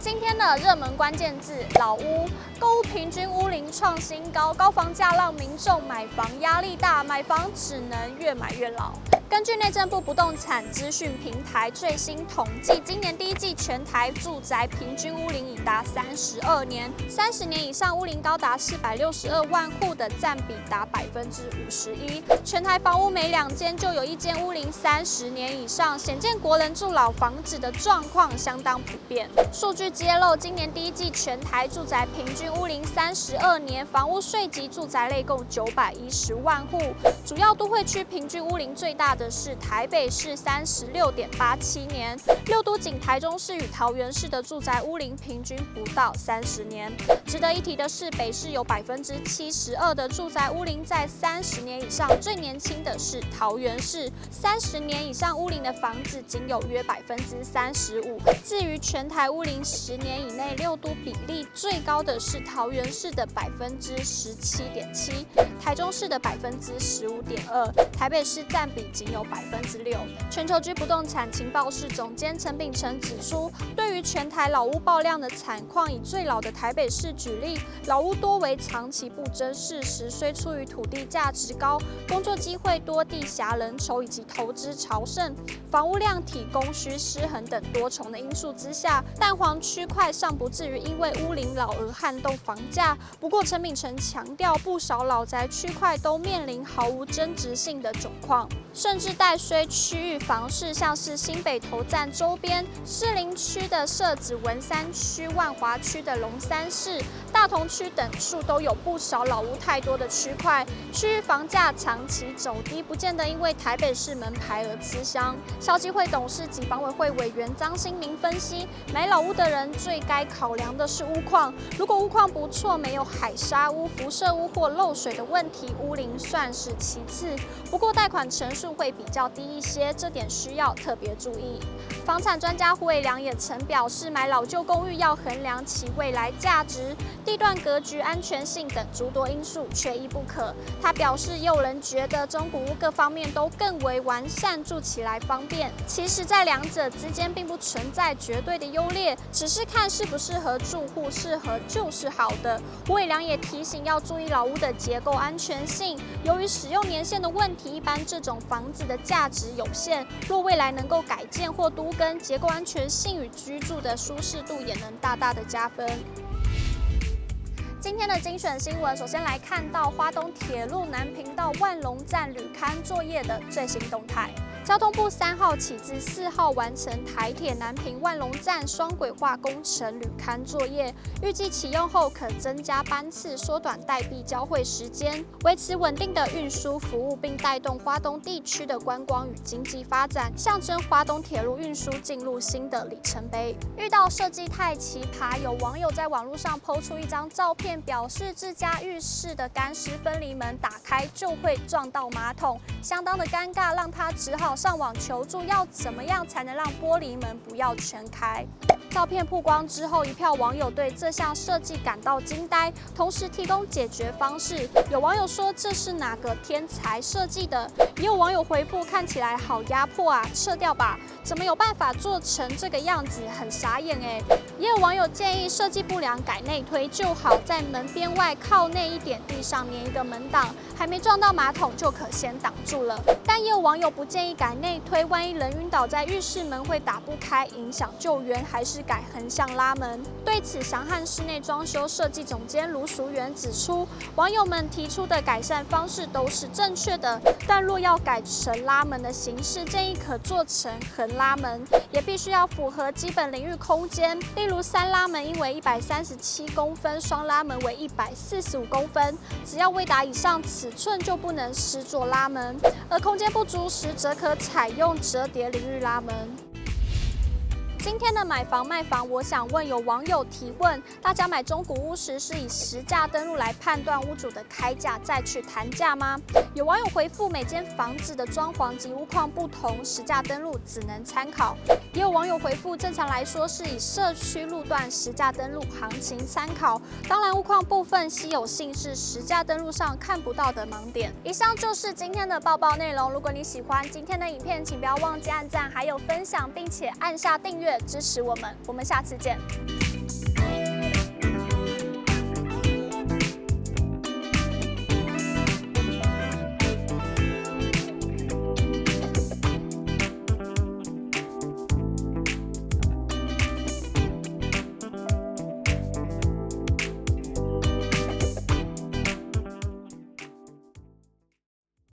今天的热门关键字：老屋。购物平均屋龄创新高，高房价让民众买房压力大，买房只能越买越老。根据内政部不动产资讯平台最新统计，今年第一季全台住宅平均屋龄已达三十二年，三十年以上屋龄高达四百六十二万户的占比达百分之五十一。全台房屋每两间就有一间屋龄三十年以上，显见国人住老房子的状况相当普遍。数据揭露，今年第一季全台住宅平均屋龄三十二年，房屋税级住宅类共九百一十万户，主要都会区平均屋龄最大的是台北市三十六点八七年，六都仅台中市与桃园市的住宅屋龄平均不到三十年。值得一提的是，北市有百分之七十二的住宅屋龄在三十年以上，最年轻的是桃园市，三十年以上屋龄的房子仅有约百分之三十五。至于全台屋龄十年以内，六都比例最高的是桃园市的百分之十七点七，台中市的百分之十五点二，台北市占比仅有百分之六。全球居不动产情报室总监陈秉诚指出，对于全台老屋爆量的惨况，以最老的台北市举例，老屋多为长期不争事实，虽出于土地价值高、工作机会多、地狭人稠以及投资潮盛、房屋量体供需失衡等多重的因素之下，但黄区块尚不至于因为屋龄老而撼动房价。不过陈敏诚强调，不少老宅区块都面临毫无增值性的窘况，甚至带衰区域房市，像是新北投站周边、士林区的社子文山区、万华区的龙山市、大同区等处都有不少老屋太多的区块，区域房价长期走低，不见得因为台北市门牌而吃香。消基会董事及房委会委员张新明分析，买老屋的人最该考量的是屋况，如果屋况不错，没有海砂屋、辐射屋或漏水的问题，屋龄算是其次。不过贷款成数会比较低一些，这点需要特别注意。房产专家胡伟良也曾表示，买老旧公寓要衡量其未来价值、地段格局、安全性等诸多因素，缺一不可。他表示，也有人觉得中古屋各方面都更为完善，住起来方便。其实，在两者之间并不存在绝对的优劣，是看适不适合住户，适合就是好的。魏良也提醒要注意老屋的结构安全性，由于使用年限的问题，一般这种房子的价值有限。若未来能够改建或都更结构安全性与居住的舒适度也能大大的加分。今天的精选新闻，首先来看到花东铁路南平到万隆站旅勘作业的最新动态。交通部三号起至四号完成台铁南平万隆站双轨化工程履勘作业，预计启用后可增加班次，缩短代币交汇时间，维持稳定的运输服务，并带动华东地区的观光与经济发展，象征华东铁路运输进入新的里程碑。遇到设计太奇葩，有网友在网络上抛出一张照片，表示自家浴室的干湿分离门打开就会撞到马桶，相当的尴尬，让他只好。上网求助，要怎么样才能让玻璃门不要全开？照片曝光之后，一票网友对这项设计感到惊呆，同时提供解决方式。有网友说，这是哪个天才设计的？也有网友回复，看起来好压迫啊，撤掉吧。怎么有办法做成这个样子？很傻眼哎！也有网友建议设计不良改内推就好，在门边外靠内一点，地上粘一个门挡，还没撞到马桶就可先挡住了。但也有网友不建议改内推，万一人晕倒在浴室门会打不开，影响救援，还是改横向拉门。对此，祥汉室内装修设计总监卢淑媛指出，网友们提出的改善方式都是正确的，但若要改成拉门的形式，建议可做成横拉门，也必须要符合基本淋浴空间，例如三拉门应为一百三十七公分，双拉门为一百四十五公分，只要未达以上尺寸就不能施作拉门，而空间不足时则可采用折叠淋浴拉门。今天的买房卖房，我想问有网友提问：大家买中古屋时是以实价登录来判断屋主的开价，再去谈价吗？有网友回复：每间房子的装潢及屋况不同，实价登录只能参考。也有网友回复：正常来说是以社区路段实价登录行情参考。当然，屋况部分稀有性是实价登录上看不到的盲点。以上就是今天的报报内容。如果你喜欢今天的影片，请不要忘记按赞，还有分享，并且按下订阅支持我们。我们下次见。